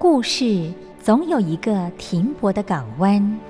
故事总有一个停泊的港湾。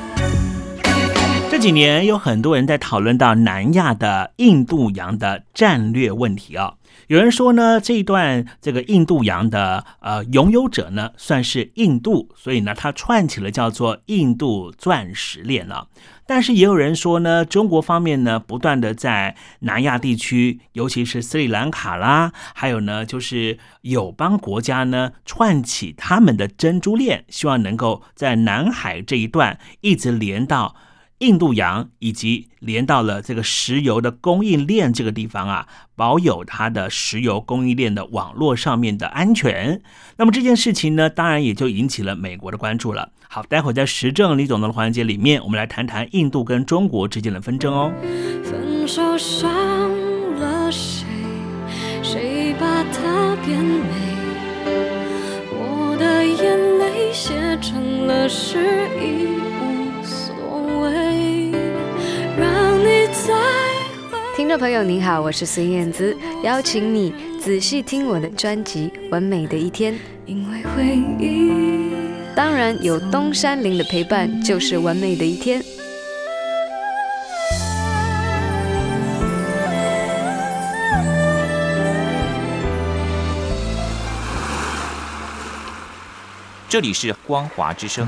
几年有很多人在讨论到南亚的印度洋的战略问题啊。有人说呢，这一段这个印度洋的呃拥有者呢，算是印度，所以呢，它串起了叫做印度钻石链了。但是也有人说呢，中国方面呢，不断的在南亚地区，尤其是斯里兰卡啦，还有呢，就是友邦国家呢，串起他们的珍珠链，希望能够在南海这一段一直连到。印度洋以及连到了这个石油的供应链这个地方啊，保有它的石油供应链的网络上面的安全。那么这件事情呢，当然也就引起了美国的关注了。好，待会在时政李总的环节里面，我们来谈谈印度跟中国之间的纷争哦。分手朋友您好，我是孙燕姿，邀请你仔细听我的专辑《完美的一天》。因为回忆，当然有东山林的陪伴，就是完美的一天。这里是光华之声。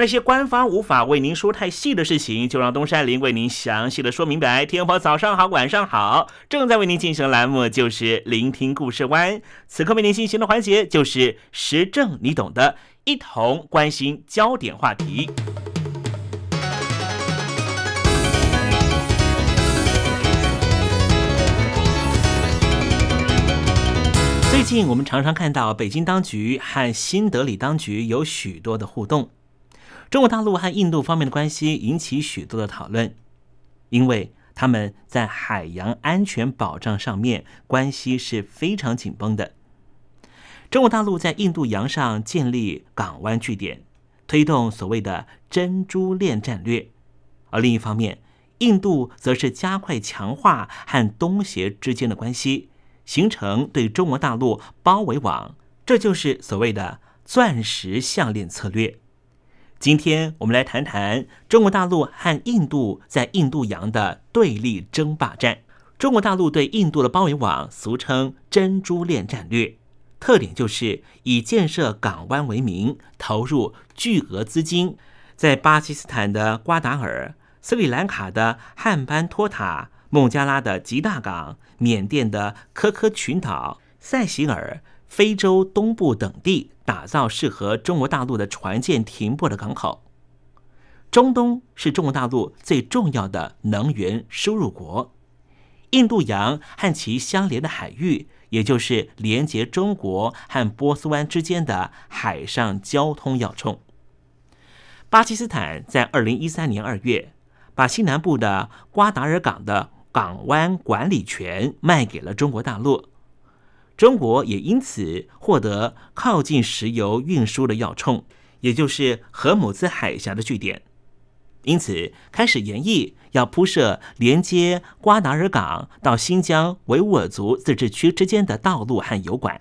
那些官方无法为您说太细的事情，就让东山林为您详细的说明白。天婆早上好，晚上好，正在为您进行的栏目就是聆听故事湾。此刻为您进行的环节就是时政，你懂的，一同关心焦点话题。最近我们常常看到北京当局和新德里当局有许多的互动。中国大陆和印度方面的关系引起许多的讨论，因为他们在海洋安全保障上面关系是非常紧绷的。中国大陆在印度洋上建立港湾据点，推动所谓的“珍珠链”战略；而另一方面，印度则是加快强化和东协之间的关系，形成对中国大陆包围网。这就是所谓的“钻石项链”策略。今天我们来谈谈中国大陆和印度在印度洋的对立争霸战。中国大陆对印度的包围网，俗称“珍珠链”战略，特点就是以建设港湾为名，投入巨额资金，在巴基斯坦的瓜达尔、斯里兰卡的汉班托塔、孟加拉的吉大港、缅甸的科科群岛、塞西尔。非洲东部等地打造适合中国大陆的船舰停泊的港口。中东是中国大陆最重要的能源输入国。印度洋和其相连的海域，也就是连接中国和波斯湾之间的海上交通要冲。巴基斯坦在二零一三年二月，把西南部的瓜达尔港的港湾管理权卖给了中国大陆。中国也因此获得靠近石油运输的要冲，也就是荷姆兹海峡的据点，因此开始研议要铺设连接瓜达尔港到新疆维吾尔族自治区之间的道路和油管。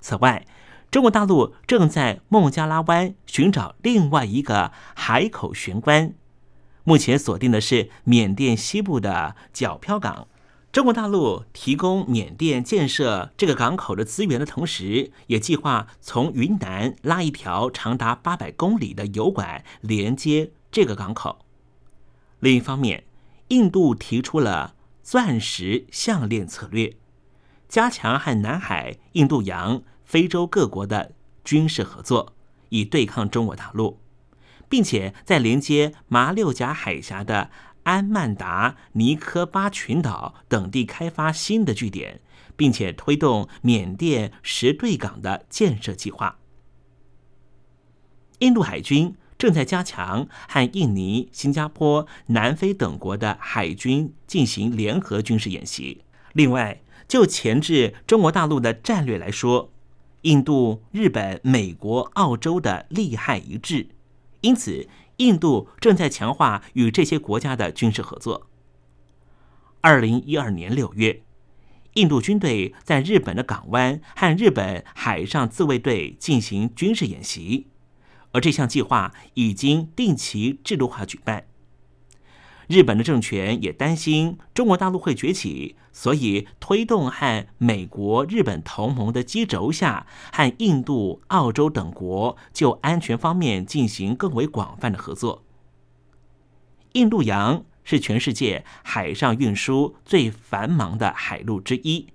此外，中国大陆正在孟加拉湾寻找另外一个海口玄关，目前锁定的是缅甸西部的皎漂港。中国大陆提供缅甸建设这个港口的资源的同时，也计划从云南拉一条长达八百公里的油管连接这个港口。另一方面，印度提出了“钻石项链”策略，加强和南海、印度洋、非洲各国的军事合作，以对抗中国大陆，并且在连接马六甲海峡的。安曼达、尼科巴群岛等地开发新的据点，并且推动缅甸石对港的建设计划。印度海军正在加强和印尼、新加坡、南非等国的海军进行联合军事演习。另外，就前置中国大陆的战略来说，印度、日本、美国、澳洲的利害一致，因此。印度正在强化与这些国家的军事合作。二零一二年六月，印度军队在日本的港湾和日本海上自卫队进行军事演习，而这项计划已经定期制度化举办。日本的政权也担心中国大陆会崛起，所以推动和美国、日本同盟的基轴下，和印度、澳洲等国就安全方面进行更为广泛的合作。印度洋是全世界海上运输最繁忙的海路之一，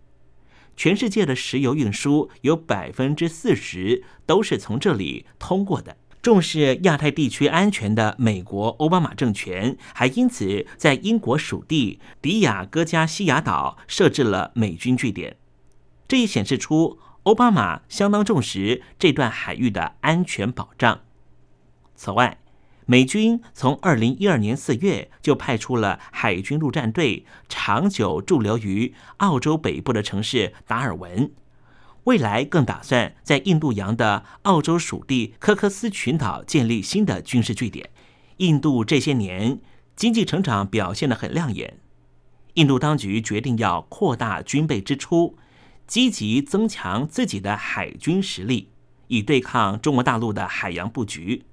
全世界的石油运输有百分之四十都是从这里通过的。重视亚太地区安全的美国奥巴马政权，还因此在英国属地迪亚哥加西亚岛设置了美军据点。这也显示出奥巴马相当重视这段海域的安全保障。此外，美军从二零一二年四月就派出了海军陆战队，长久驻留于澳洲北部的城市达尔文。未来更打算在印度洋的澳洲属地科克斯群岛建立新的军事据点。印度这些年经济成长表现得很亮眼，印度当局决定要扩大军备支出，积极增强自己的海军实力，以对抗中国大陆的海洋布局。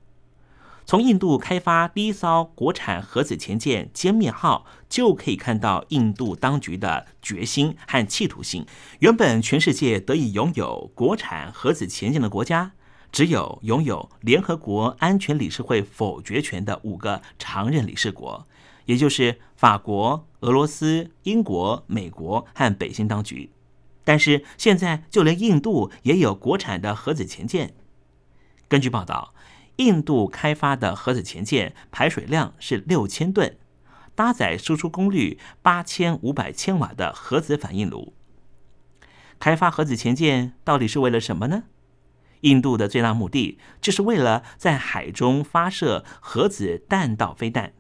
从印度开发第一艘国产核子潜舰“歼灭号”就可以看到印度当局的决心和企图心。原本全世界得以拥有国产核子潜舰的国家，只有拥有联合国安全理事会否决权的五个常任理事国，也就是法国、俄罗斯、英国、美国和北京当局。但是现在，就连印度也有国产的核子潜舰。根据报道。印度开发的核子潜舰排水量是六千吨，搭载输出功率八千五百千瓦的核子反应炉。开发核子潜舰到底是为了什么呢？印度的最大目的就是为了在海中发射核子弹道飞弹。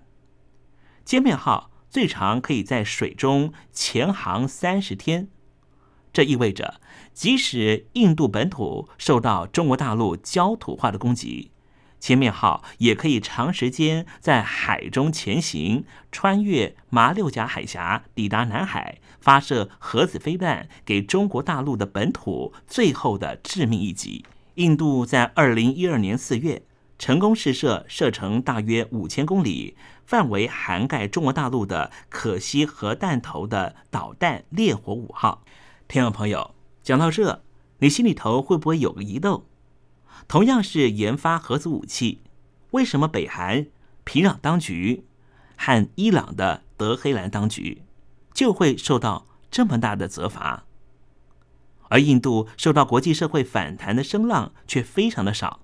歼灭号最长可以在水中潜航三十天。这意味着，即使印度本土受到中国大陆焦土化的攻击，千面号也可以长时间在海中前行，穿越马六甲海峡，抵达南海，发射核子飞弹，给中国大陆的本土最后的致命一击。印度在二零一二年四月成功试射射程大约五千公里、范围涵盖中国大陆的可惜核弹头的导弹“烈火五号”。听众朋友，讲到这，你心里头会不会有个疑窦？同样是研发核子武器，为什么北韩平壤当局和伊朗的德黑兰当局就会受到这么大的责罚，而印度受到国际社会反弹的声浪却非常的少？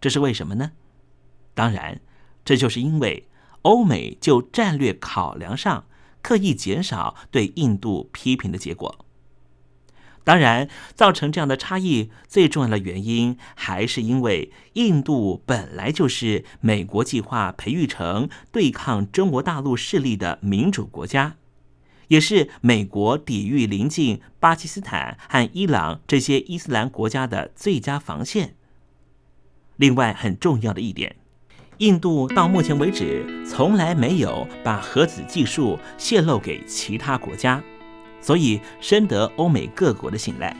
这是为什么呢？当然，这就是因为欧美就战略考量上刻意减少对印度批评的结果。当然，造成这样的差异最重要的原因，还是因为印度本来就是美国计划培育成对抗中国大陆势力的民主国家，也是美国抵御临近巴基斯坦和伊朗这些伊斯兰国家的最佳防线。另外，很重要的一点，印度到目前为止从来没有把核子技术泄露给其他国家。所以深得欧美各国的信赖。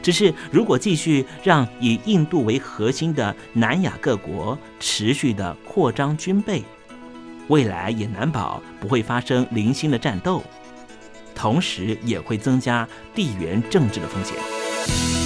只是如果继续让以印度为核心的南亚各国持续的扩张军备，未来也难保不会发生零星的战斗，同时也会增加地缘政治的风险。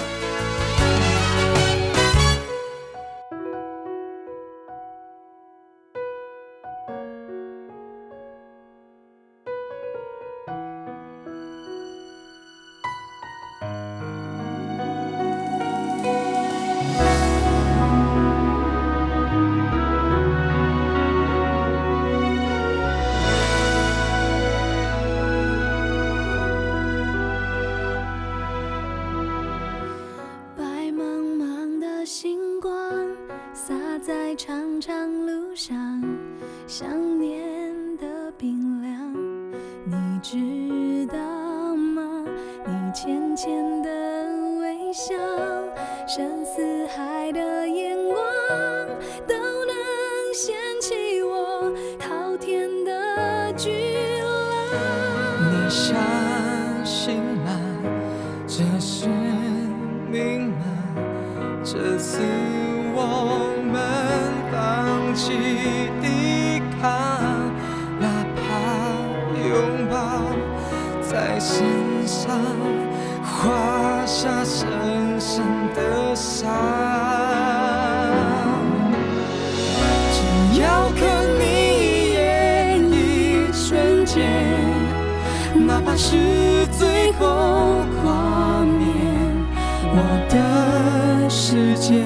知道吗？你浅浅的微笑，深似海的眼光，都能掀起。身上画下深深的伤只要看你一眼一瞬间哪怕是最后画面我的世界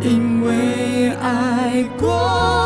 因为爱过。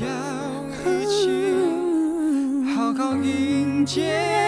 要一起好好迎接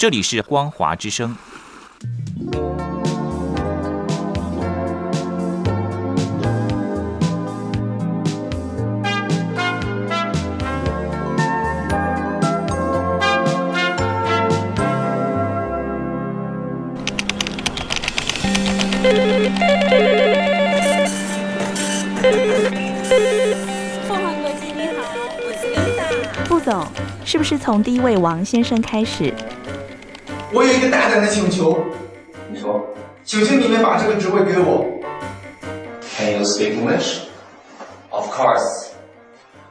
这里是光华之声。凤凰国际，你好，我是刘大。副总，是不是从第一位王先生开始？我有一个大胆的请求，你说请求你们把这个职位给我。 ，Can you speak English? Of course.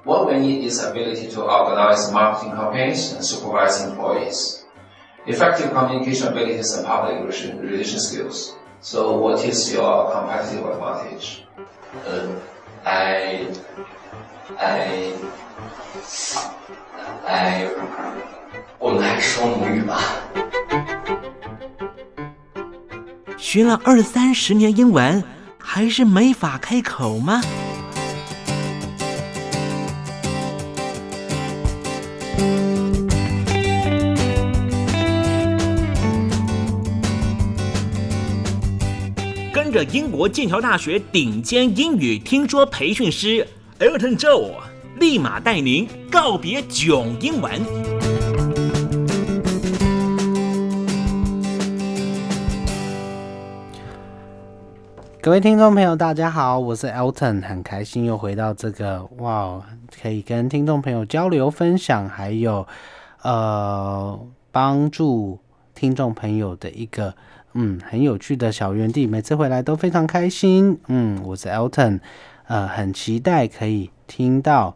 What we need is ability to organize marketing campaigns and supervise employees, effective communication abilities and public relation, relation skills. So, what is your competitive advantage? Uh, I, I, I，我们还是说母语吧。 学了二三十年英文，还是没法开口吗？跟着英国剑桥大学顶尖英语听说培训师 Elton Joe，立马带您告别囧英文。各位听众朋友，大家好，我是 Elton，很开心又回到这个哇，可以跟听众朋友交流分享，还有呃帮助听众朋友的一个嗯很有趣的小园地，每次回来都非常开心。嗯，我是 Elton，呃，很期待可以听到。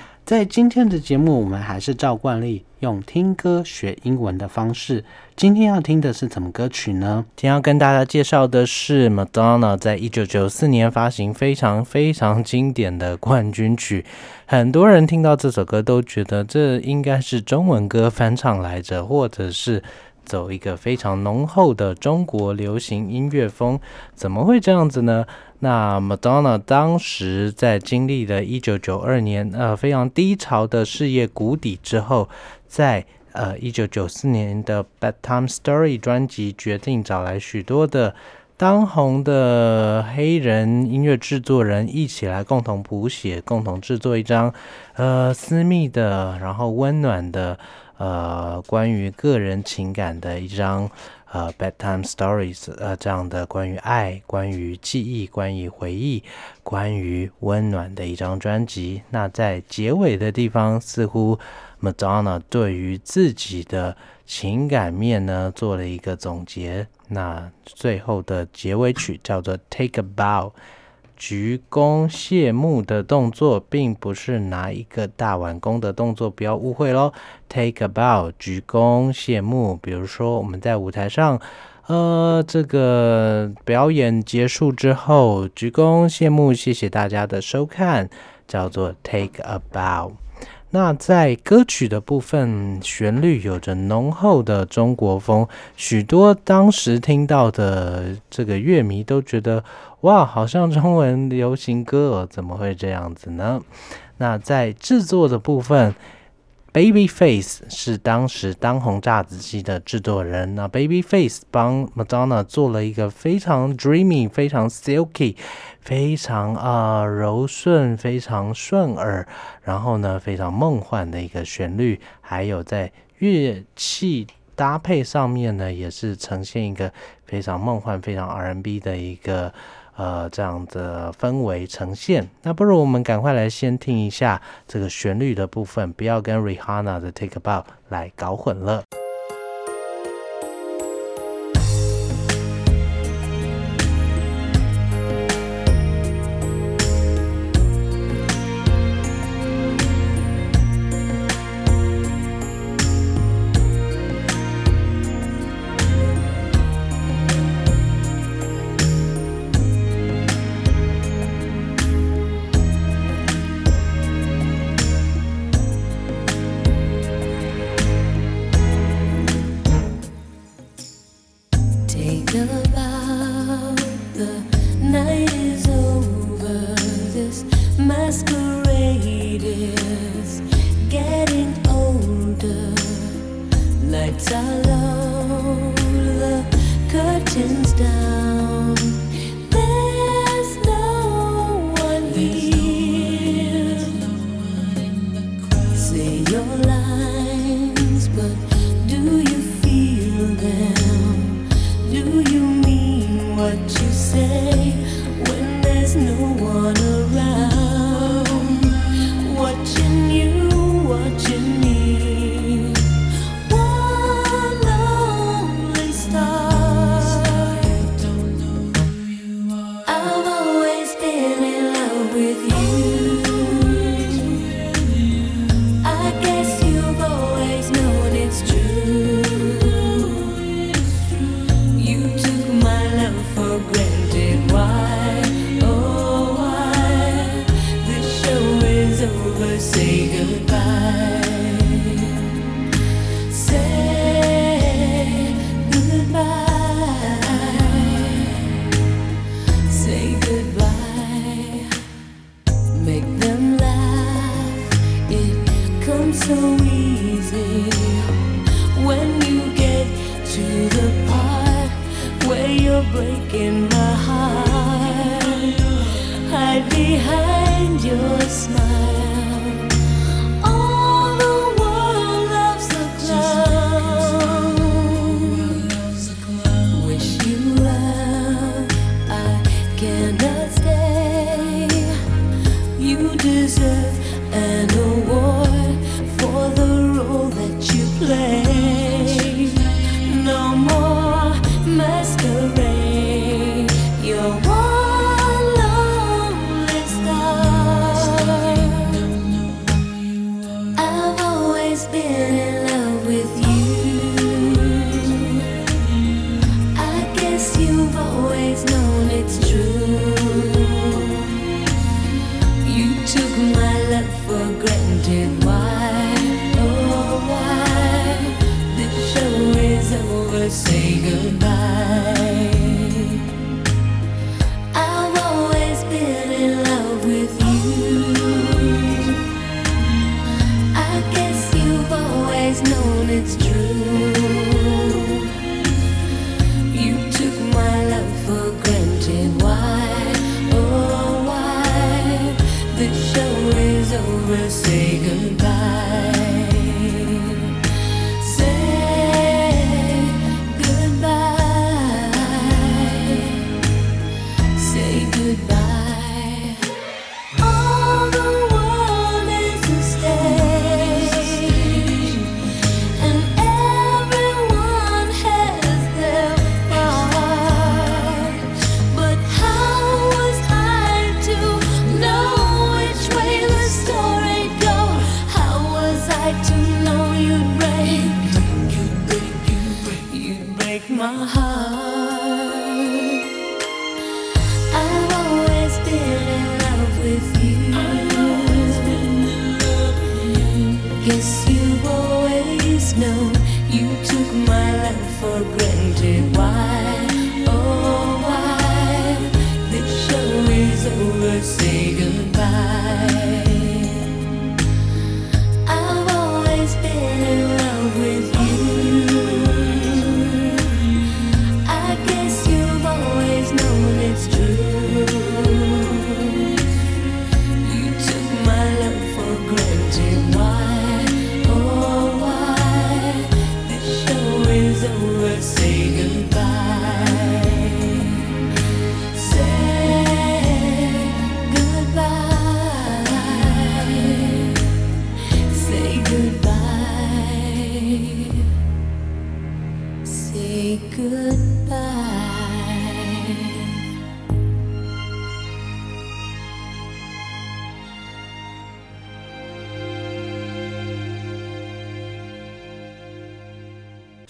在今天的节目，我们还是照惯例用听歌学英文的方式。今天要听的是什么歌曲呢？今天要跟大家介绍的是 Madonna 在一九九四年发行非常非常经典的冠军曲。很多人听到这首歌都觉得这应该是中文歌翻唱来着，或者是走一个非常浓厚的中国流行音乐风。怎么会这样子呢？那 Madonna 当时在经历了一九九二年呃非常低潮的事业谷底之后，在呃一九九四年的《Bedtime Story》专辑决定找来许多的当红的黑人音乐制作人一起来共同谱写，共同制作一张呃私密的，然后温暖的呃关于个人情感的一张。呃，bedtime stories，呃，这样的关于爱、关于记忆、关于回忆、关于温暖的一张专辑。那在结尾的地方，似乎 Madonna 对于自己的情感面呢做了一个总结。那最后的结尾曲叫做 Take a Bow。鞠躬谢幕的动作，并不是拿一个大碗弓的动作，不要误会喽。Take a bow，鞠躬谢幕。比如说，我们在舞台上，呃，这个表演结束之后，鞠躬谢幕，谢谢大家的收看，叫做 Take a bow。那在歌曲的部分，旋律有着浓厚的中国风，许多当时听到的这个乐迷都觉得，哇，好像中文流行歌哦，怎么会这样子呢？那在制作的部分。Babyface 是当时当红炸子鸡的制作人，那 Babyface 帮 Madonna 做了一个非常 dreamy、非常 silky、非常啊柔顺、非常顺耳，然后呢非常梦幻的一个旋律，还有在乐器搭配上面呢，也是呈现一个非常梦幻、非常 R&B 的一个。呃，这样的氛围呈现，那不如我们赶快来先听一下这个旋律的部分，不要跟 Rihanna 的 Take a Bow 来搞混了。it is getting older. Lights are low, the curtains down. There's no one here. Say your lines, but do you feel them? Do you mean what you say when there's no one?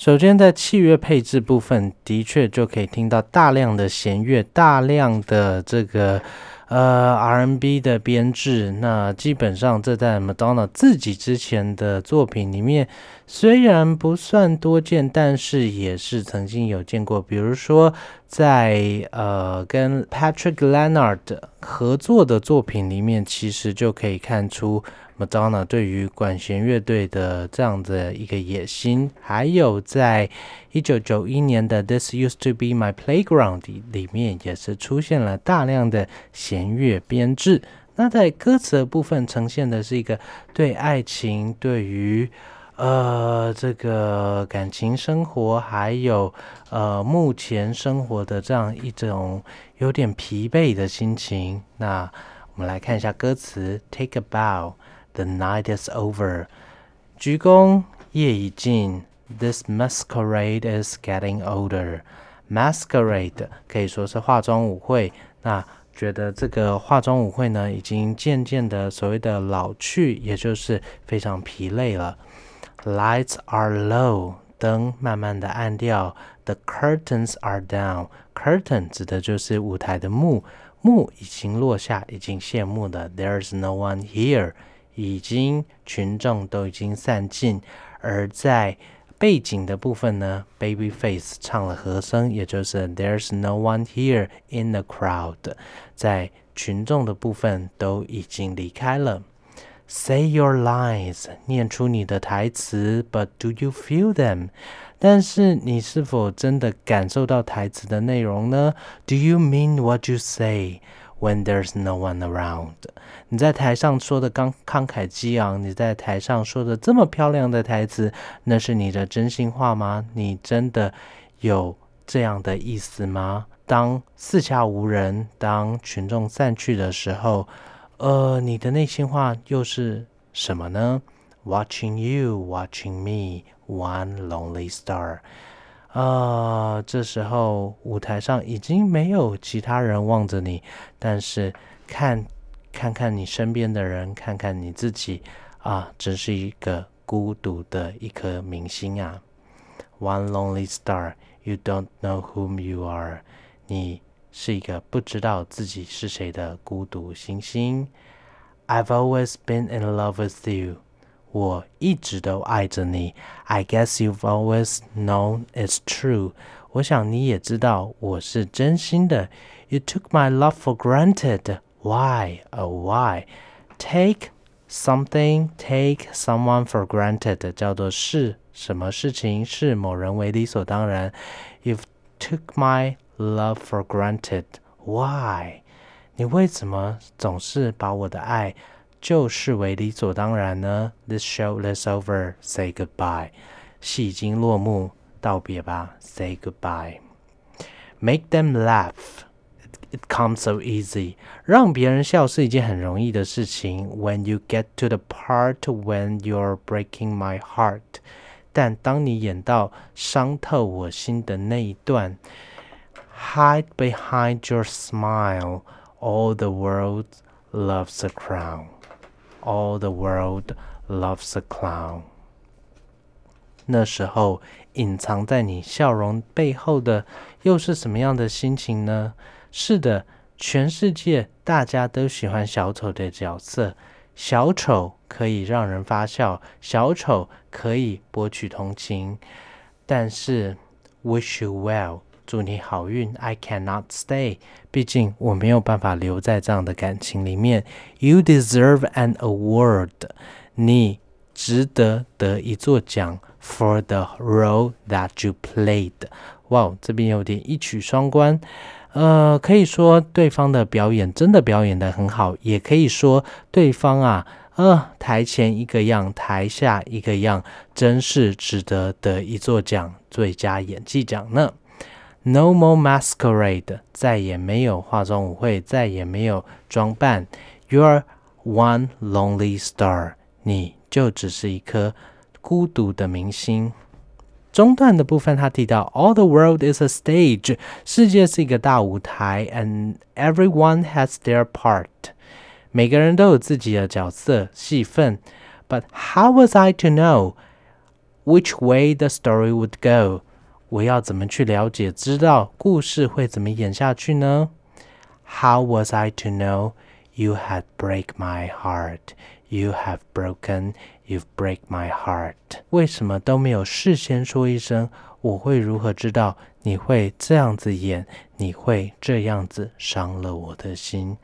首先，在器乐配置部分，的确就可以听到大量的弦乐，大量的这个呃 R&B 的编制。那基本上这在 Madonna 自己之前的作品里面，虽然不算多见，但是也是曾经有见过。比如说在呃跟 Patrick Leonard 合作的作品里面，其实就可以看出。Madonna 对于管弦乐队的这样的一个野心，还有在一九九一年的《This Used to Be My Playground》里面，也是出现了大量的弦乐编制。那在歌词的部分，呈现的是一个对爱情、对于呃这个感情生活，还有呃目前生活的这样一种有点疲惫的心情。那我们来看一下歌词：Take a bow。The night is over，鞠躬，夜已尽。This masquerade is getting older。Masquerade 可以说是化妆舞会。那觉得这个化妆舞会呢，已经渐渐的所谓的老去，也就是非常疲累了。Lights are low，灯慢慢的暗掉。The curtains are down。Curtain 指的就是舞台的幕，幕已经落下，已经谢幕了。There's no one here。已经群众都已经散尽，而在背景的部分呢，Babyface 唱了和声，也就是 There's no one here in the crowd，在群众的部分都已经离开了。Say your lines，念出你的台词，But do you feel them？但是你是否真的感受到台词的内容呢？Do you mean what you say？When there's no one around，你在台上说的刚慷慨激昂，你在台上说的这么漂亮的台词，那是你的真心话吗？你真的有这样的意思吗？当四下无人，当群众散去的时候，呃，你的内心话又是什么呢？Watching you, watching me, one lonely star。啊，这时候舞台上已经没有其他人望着你，但是看，看看你身边的人，看看你自己，啊，真是一个孤独的一颗明星啊！One lonely star, you don't know whom you are。你是一个不知道自己是谁的孤独星星。I've always been in love with you。我一直都爱着你。I guess you've always known it's true。我想你也知道我是真心的。You took my love for granted. Why? Oh, why? Take something take someone for granted 叫做是什么事情视某人为理所当然。You've took my love for granted. Why？你为什么总是把我的爱 就视为理所当然呢？This show is over. Say goodbye. 戏已经落幕，道别吧。Say goodbye. Make them laugh. It comes so easy. 让别人笑是一件很容易的事情。When you get to the part when you're breaking my heart. 但当你演到伤透我心的那一段，Hide behind your smile. All the world loves a crown All the world loves a clown. 那时候，隐藏在你笑容背后的又是什么样的心情呢？是的，全世界大家都喜欢小丑的角色。小丑可以让人发笑，小丑可以博取同情。但是，wish you well，祝你好运。I cannot stay，毕竟我没有办法留在这样的感情里面。You deserve an award，你值得得一座奖。For the role that you played，哇，这边有点一曲双关。呃，可以说对方的表演真的表演的很好，也可以说对方啊，呃，台前一个样，台下一个样，真是值得得一座奖，最佳演技奖呢。No more masquerade，再也没有化妆舞会，再也没有装扮。You're one lonely star，你就只是一颗。孤独的明星。中段的部分，他提到，All the world is a stage，世界是一个大舞台，and everyone has their part，每个人都有自己的角色戏份。But how was I to know which way the story would go？我要怎么去了解、知道故事会怎么演下去呢？How was I to know you had break my heart? You have broken You've break my heart。为什么都没有事先说一声？我会如何知道你会这样子演？你会这样子伤了我的心？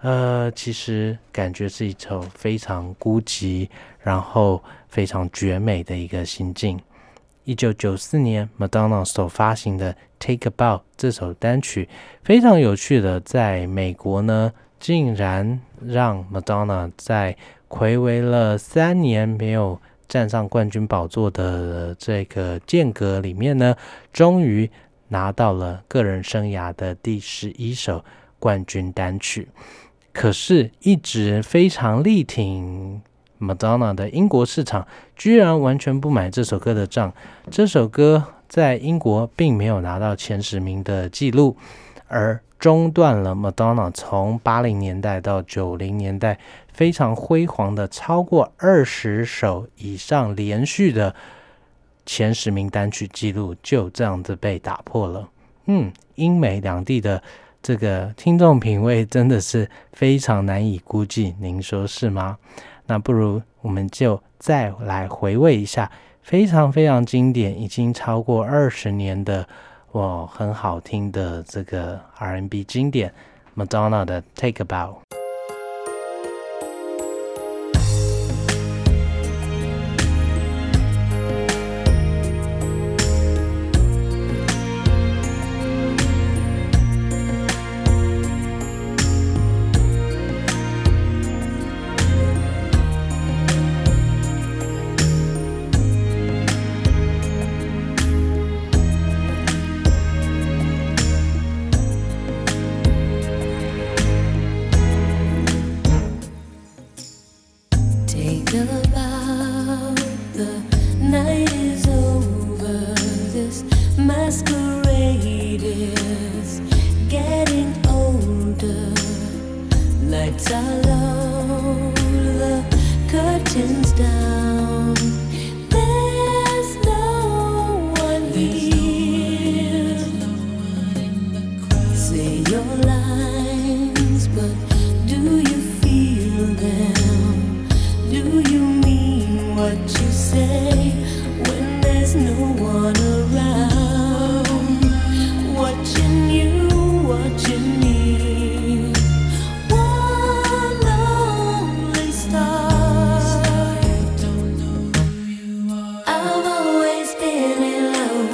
呃，其实感觉是一首非常孤寂，然后非常绝美的一个心境。一九九四年，Madonna 所发行的《Take a Bow》这首单曲，非常有趣的，在美国呢，竟然让 Madonna 在暌违了三年没有站上冠军宝座的这个间隔里面呢，终于拿到了个人生涯的第十一首冠军单曲。可是，一直非常力挺 Madonna 的英国市场，居然完全不买这首歌的账。这首歌在英国并没有拿到前十名的记录，而中断了 Madonna 从八零年代到九零年代。非常辉煌的，超过二十首以上连续的前十名单曲记录，就这样子被打破了。嗯，英美两地的这个听众品味真的是非常难以估计，您说是吗？那不如我们就再来回味一下非常非常经典，已经超过二十年的哇，很好听的这个 R&B 经典 Madonna 的 Take About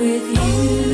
with you.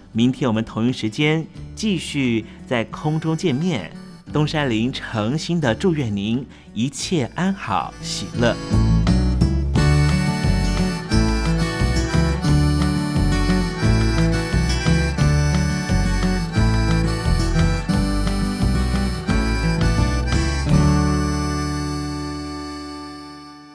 明天我们同一时间继续在空中见面。东山林诚心的祝愿您一切安好，喜乐。